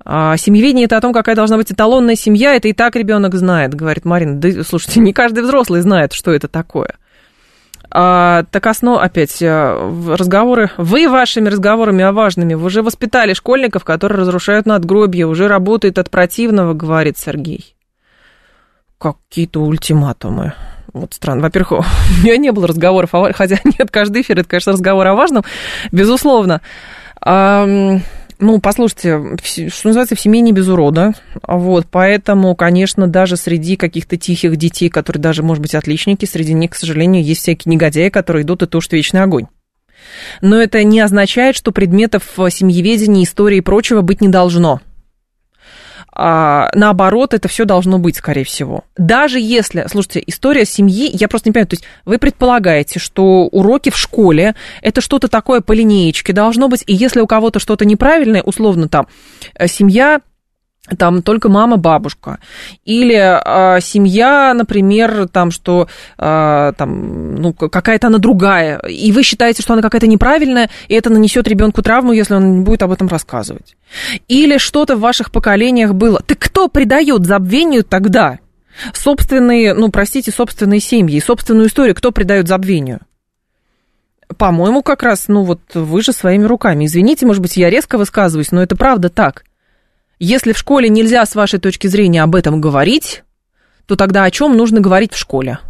B: Семьеведение это о том, какая должна быть эталонная семья, это и так ребенок знает, говорит Марина. Да, слушайте, не каждый взрослый знает, что это такое. А, так основ, опять, э, разговоры, вы вашими разговорами о важными, вы уже воспитали школьников, которые разрушают надгробье, уже работает от противного, говорит Сергей. Какие-то ультиматумы. Вот странно. Во-первых, у меня не было разговоров, о... хотя нет, каждый эфир, это, конечно, разговор о важном, безусловно. Ну, послушайте, что называется, в семье не без урода. Вот, поэтому, конечно, даже среди каких-то тихих детей, которые даже, может быть, отличники, среди них, к сожалению, есть всякие негодяи, которые идут и тушат вечный огонь. Но это не означает, что предметов семьеведения, истории и прочего быть не должно а, наоборот, это все должно быть, скорее всего. Даже если, слушайте, история семьи, я просто не понимаю, то есть вы предполагаете, что уроки в школе это что-то такое по линеечке должно быть, и если у кого-то что-то неправильное, условно там, э, семья там только мама, бабушка. Или э, семья, например, там, что э, там, ну, какая-то она другая, и вы считаете, что она какая-то неправильная, и это нанесет ребенку травму, если он не будет об этом рассказывать. Или что-то в ваших поколениях было. Ты кто придает забвению тогда? Собственные, ну, простите, собственные семьи, собственную историю кто придает забвению? По-моему, как раз, ну вот вы же своими руками. Извините, может быть, я резко высказываюсь, но это правда так. Если в школе нельзя, с вашей точки зрения, об этом говорить, то тогда о чем нужно говорить в школе?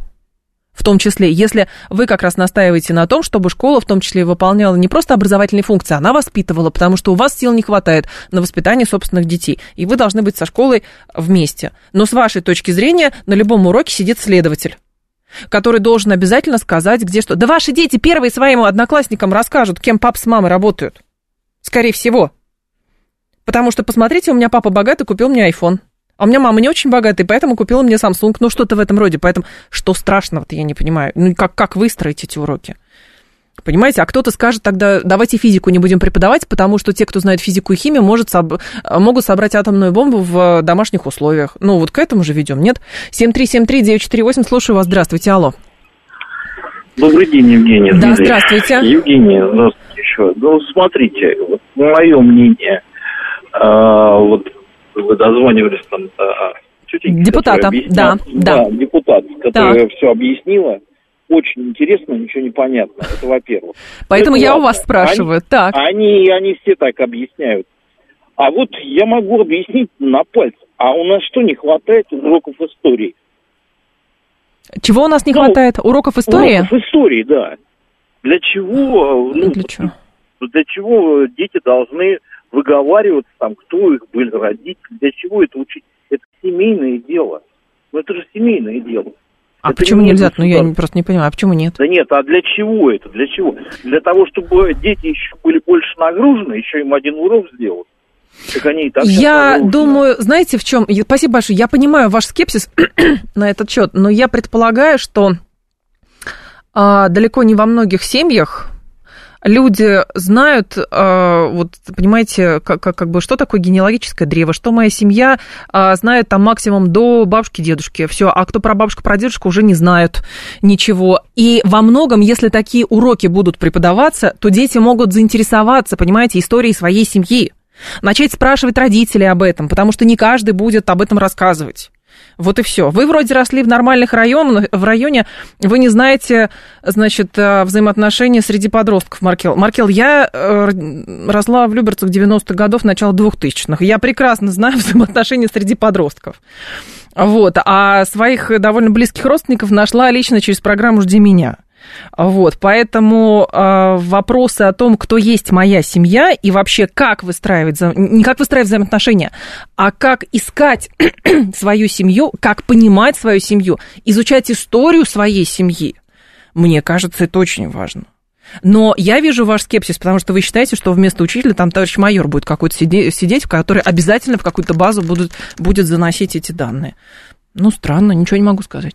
B: В том числе, если вы как раз настаиваете на том, чтобы школа в том числе выполняла не просто образовательные функции, она воспитывала, потому что у вас сил не хватает на воспитание собственных детей, и вы должны быть со школой вместе. Но с вашей точки зрения на любом уроке сидит следователь который должен обязательно сказать, где что. Да ваши дети первые своим одноклассникам расскажут, кем пап с мамой работают. Скорее всего. Потому что, посмотрите, у меня папа богатый, купил мне iPhone. А у меня мама не очень богатая, поэтому купила мне Samsung. Ну, что-то в этом роде. Поэтому что страшного-то, я не понимаю. Ну, как, как выстроить эти уроки? Понимаете, а кто-то скажет тогда, давайте физику не будем преподавать, потому что те, кто знает физику и химию, может, соб... могут собрать атомную бомбу в домашних условиях. Ну, вот к этому же ведем, нет? 7373948, слушаю вас, здравствуйте, алло.
H: Добрый день, Евгения.
B: Да, здравствуйте.
H: Евгения, здравствуйте еще. Ну, смотрите, вот мое мнение – а, вот вы дозванивались там до
B: тетеньки, Депутата, да, да.
H: Да, депутат, которая так. все объяснила. Очень интересно, ничего не понятно. Это во-первых.
B: Поэтому это я ладно. у вас спрашиваю.
H: Они,
B: так.
H: Они, они все так объясняют. А вот я могу объяснить на пальцах. А у нас что не хватает уроков истории?
B: Чего у нас не ну, хватает? Уроков истории?
H: Уроков истории, да. Для чего? Ну, для чего? Для чего дети должны выговариваться, там, кто их были родители, для чего это учить. Это семейное дело. Ну, это же семейное дело.
B: А это почему не нельзя? Ну, я просто не понимаю, а почему нет?
H: Да нет, а для чего это? Для чего? Для того, чтобы дети еще были больше нагружены, еще им один урок сделать. Так они и так
B: я думаю, знаете, в чем? Спасибо большое. Я понимаю ваш скепсис на этот счет, но я предполагаю, что а, далеко не во многих семьях люди знают, э, вот, понимаете, как, как, как бы, что такое генеалогическое древо, что моя семья э, знает там максимум до бабушки, дедушки, все, а кто про бабушку, про дедушку уже не знают ничего. И во многом, если такие уроки будут преподаваться, то дети могут заинтересоваться, понимаете, историей своей семьи, начать спрашивать родителей об этом, потому что не каждый будет об этом рассказывать. Вот и все. Вы вроде росли в нормальных районах, в районе, вы не знаете, значит, э, взаимоотношения среди подростков, Маркел. Маркел, я э, росла в Люберцах 90-х годов, начала 2000-х. Я прекрасно знаю взаимоотношения среди подростков. Вот. А своих довольно близких родственников нашла лично через программу «Жди меня». Вот, поэтому э, вопросы о том, кто есть моя семья и вообще как выстраивать, не как выстраивать взаимоотношения, а как искать свою семью, как понимать свою семью, изучать историю своей семьи, мне кажется, это очень важно. Но я вижу ваш скепсис, потому что вы считаете, что вместо учителя там товарищ майор будет какой-то сидеть, который обязательно в какую-то базу будут, будет заносить эти данные. Ну, странно, ничего не могу сказать.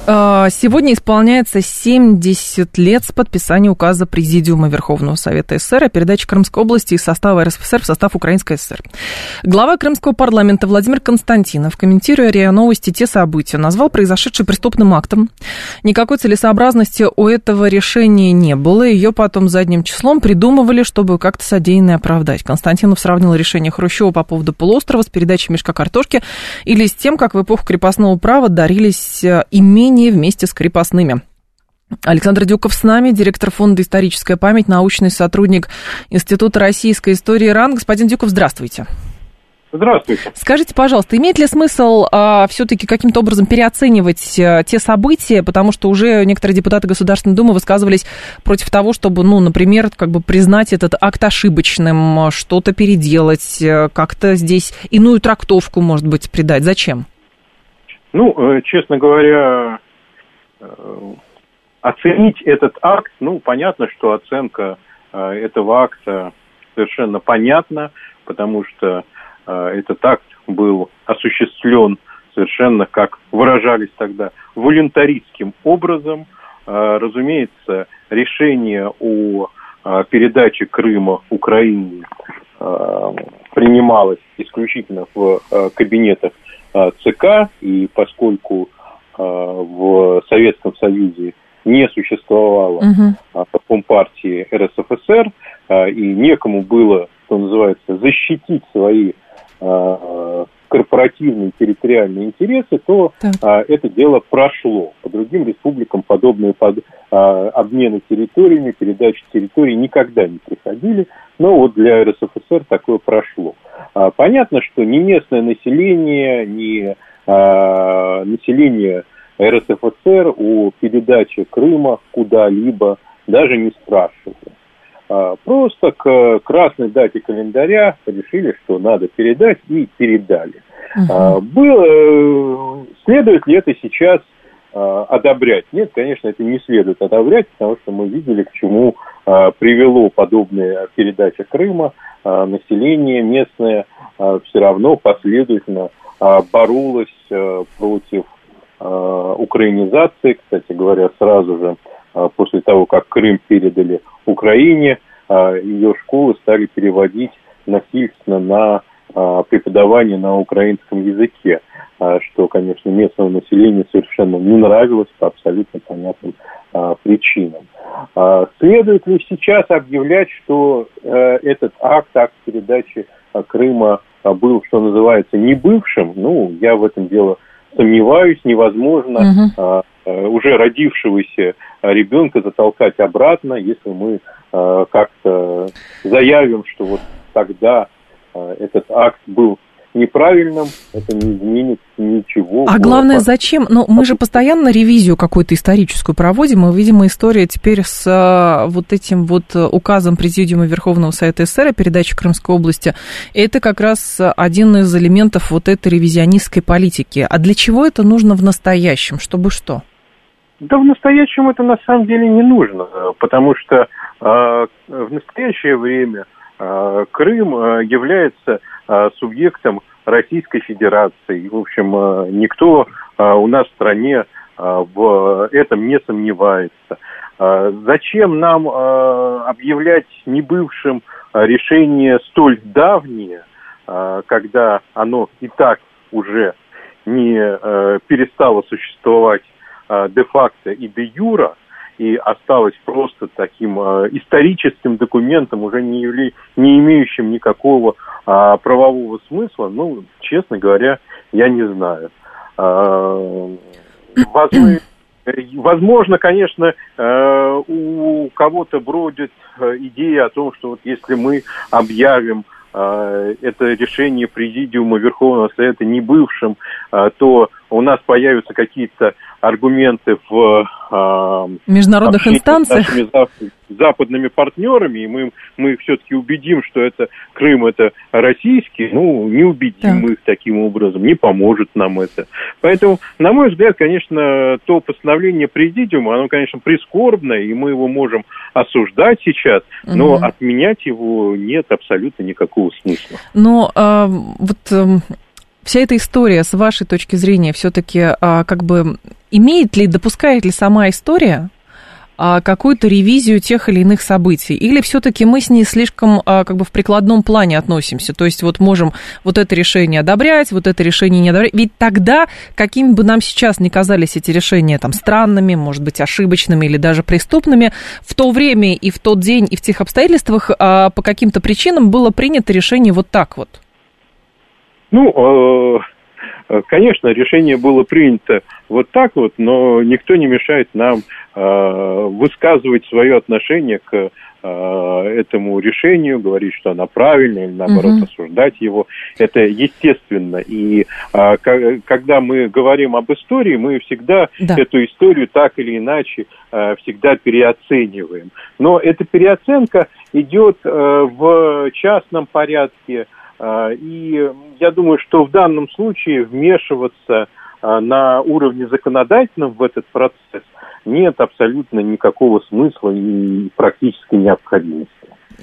B: сегодня исполняется 70 лет с подписания указа Президиума Верховного Совета СССР о передаче Крымской области из состава РСФСР в состав Украинской ССР. Глава Крымского парламента Владимир Константинов, комментируя РИА Новости те события, назвал произошедшее преступным актом. Никакой целесообразности у этого решения не было. Ее потом задним числом придумывали, чтобы как-то содеянное оправдать. Константинов сравнил решение Хрущева по поводу полуострова с передачей мешка картошки или с тем, как в эпоху крепостного права дарились э, имения Армении вместе с крепостными. Александр Дюков с нами, директор фонда «Историческая память», научный сотрудник Института российской истории РАН. Господин Дюков, здравствуйте.
I: Здравствуйте.
B: Скажите, пожалуйста, имеет ли смысл а, все-таки каким-то образом переоценивать а, те события, потому что уже некоторые депутаты Государственной Думы высказывались против того, чтобы, ну, например, как бы признать этот акт ошибочным, что-то переделать, а, как-то здесь иную трактовку, может быть, придать. Зачем?
I: Ну, э, честно говоря, э, оценить этот акт, ну, понятно, что оценка э, этого акта совершенно понятна, потому что этот акт был осуществлен совершенно, как выражались тогда, волюнтаристским образом. Разумеется, решение о передаче Крыма Украине принималось исключительно в кабинетах Э, ЦК, и поскольку э, в Советском Союзе не существовало uh-huh. Компартии РСФСР, и некому было, что называется, защитить свои корпоративные территориальные интересы, то а, это дело прошло. По другим республикам подобные под, а, обмены территориями, передачи территорий никогда не приходили, но вот для РСФСР такое прошло. А, понятно, что ни местное население, ни население РСФСР о передаче Крыма куда-либо даже не спрашивали. А, просто к красной дате календаря решили, что надо передать, и передали. Было, э, следует ли это сейчас одобрять? Нет, конечно, это не следует одобрять, потому что мы видели, к чему привело подобная передача Крыма. Население местное все равно последовательно боролось против украинизации. Кстати говоря, сразу же после того, как Крым передали Украине, а, ее школы стали переводить насильственно на а, преподавание на украинском языке, а, что, конечно, местному населению совершенно не нравилось по абсолютно понятным причинам. Следует ли сейчас объявлять, что э, этот акт, акт передачи Крыма был, что называется, не бывшим? Ну, я в этом дело сомневаюсь, невозможно. Uh-huh Э, уже родившегося ребенка затолкать обратно, если мы э, как-то заявим, что вот тогда э, этот акт был неправильным, это не изменит ничего.
B: А главное, зачем? Ну, мы же постоянно ревизию какую-то историческую проводим, Мы видимо, история теперь с а, вот этим вот указом Президиума Верховного Совета СССР о передаче Крымской области, это как раз один из элементов вот этой ревизионистской политики. А для чего это нужно в настоящем? Чтобы что?
I: Да в настоящем это на самом деле не нужно, потому что э, в настоящее время э, Крым э, является э, субъектом Российской Федерации. В общем, э, никто э, у нас в стране э, в этом не сомневается. Э, зачем нам э, объявлять небывшим решение столь давнее, э, когда оно и так уже не э, перестало существовать Э, де-факто и де-юра, и осталось просто таким э, историческим документом, уже не, явля... не имеющим никакого э, правового смысла, ну, честно говоря, я не знаю. Э, важны Возможно, конечно, у кого-то бродит идея о том, что вот если мы объявим это решение Президиума Верховного Совета не бывшим, то у нас появятся какие-то аргументы в
B: э, международных инстанциях
I: с нашими западными партнерами, и мы, мы их все-таки убедим, что это Крым это российский, ну, не убедим так. мы их таким образом, не поможет нам это. Поэтому, на мой взгляд, конечно, то постановление президиума, оно, конечно, прискорбное, и мы его можем осуждать сейчас, но угу. отменять его нет абсолютно никакого смысла.
B: Но э, вот э, вся эта история, с вашей точки зрения, все-таки а, как бы имеет ли, допускает ли сама история а, какую-то ревизию тех или иных событий? Или все-таки мы с ней слишком а, как бы в прикладном плане относимся? То есть вот можем вот это решение одобрять, вот это решение не одобрять. Ведь тогда, какими бы нам сейчас не казались эти решения там странными, может быть, ошибочными или даже преступными, в то время и в тот день и в тех обстоятельствах по каким-то причинам было принято решение вот так вот.
I: Ну, э, конечно, решение было принято вот так вот, но никто не мешает нам э, высказывать свое отношение к э, этому решению, говорить, что оно правильное, или наоборот угу. осуждать его. Это естественно. И когда мы говорим об истории, мы всегда да. эту историю так или иначе всегда переоцениваем. Но эта переоценка идет в частном порядке, а, и я думаю, что в данном случае вмешиваться а, на уровне законодательном в этот процесс нет абсолютно никакого смысла и практически необходимости.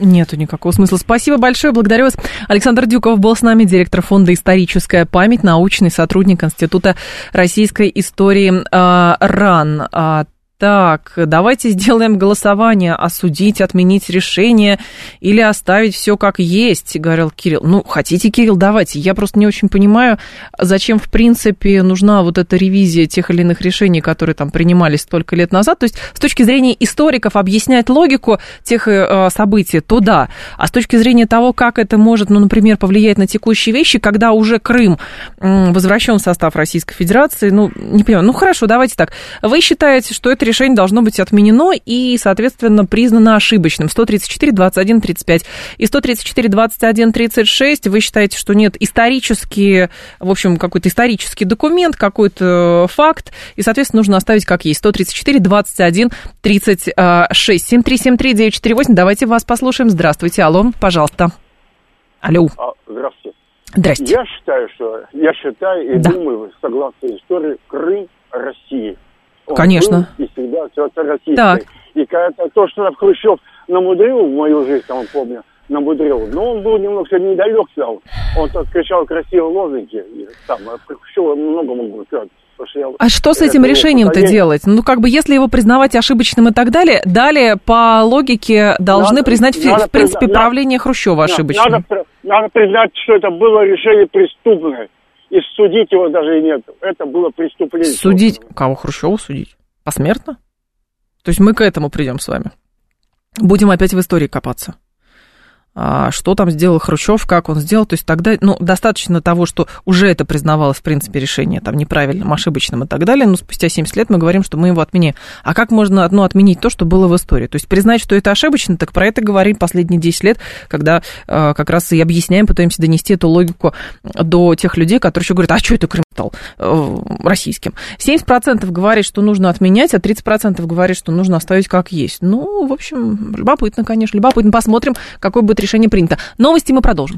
B: Нету никакого смысла. Спасибо большое, благодарю вас. Александр Дюков был с нами, директор фонда «Историческая память», научный сотрудник Института российской истории э, РАН. Так, давайте сделаем голосование, осудить, отменить решение или оставить все как есть, говорил Кирилл. Ну, хотите, Кирилл, давайте. Я просто не очень понимаю, зачем, в принципе, нужна вот эта ревизия тех или иных решений, которые там принимались столько лет назад. То есть, с точки зрения историков, объяснять логику тех э, событий, то да. А с точки зрения того, как это может, ну, например, повлиять на текущие вещи, когда уже Крым э, возвращен в состав Российской Федерации, ну, не понимаю. Ну, хорошо, давайте так. Вы считаете, что это решение должно быть отменено и, соответственно, признано ошибочным. 134, 21, 35 и 134, 21, 36. Вы считаете, что нет исторический, в общем, какой-то исторический документ, какой-то факт, и, соответственно, нужно оставить как есть. 134, 21, 36. 7373 948. Давайте вас послушаем. Здравствуйте. Алло, пожалуйста. Алло. А,
J: здравствуйте.
B: Здрасте.
J: Я считаю, что я считаю и да. думаю, согласно истории, Крым России.
B: Конечно.
J: и всегда все это российское. Так. И когда то, что Хрущев намудрил в мою жизнь, там, помню, намудрил, но он был немного недалек, сказал. Он так кричал красивые лозунги. И, там, Хрущева много могу сказать.
B: А что с этим решением-то делать? Ну, как бы, если его признавать ошибочным и так далее, далее, по логике, должны надо, признать, надо, в принципе, надо, правление Хрущева ошибочным.
J: Надо, надо признать, что это было решение преступное и судить его даже нет. Это было преступление.
B: Судить? Кого Хрущева судить? Посмертно? То есть мы к этому придем с вами. Будем опять в истории копаться. А, что там сделал Хрущев, как он сделал. То есть тогда, ну, достаточно того, что уже это признавалось, в принципе, решение там неправильным, ошибочным и так далее, но спустя 70 лет мы говорим, что мы его отменим. А как можно одно отменить то, что было в истории? То есть признать, что это ошибочно, так про это говорим последние 10 лет, когда э, как раз и объясняем, пытаемся донести эту логику до тех людей, которые еще говорят, а что это Крым стал э, российским? 70% говорит, что нужно отменять, а 30% говорит, что нужно оставить как есть. Ну, в общем, любопытно, конечно, любопытно. Посмотрим, какой будет решение принято. Новости мы продолжим.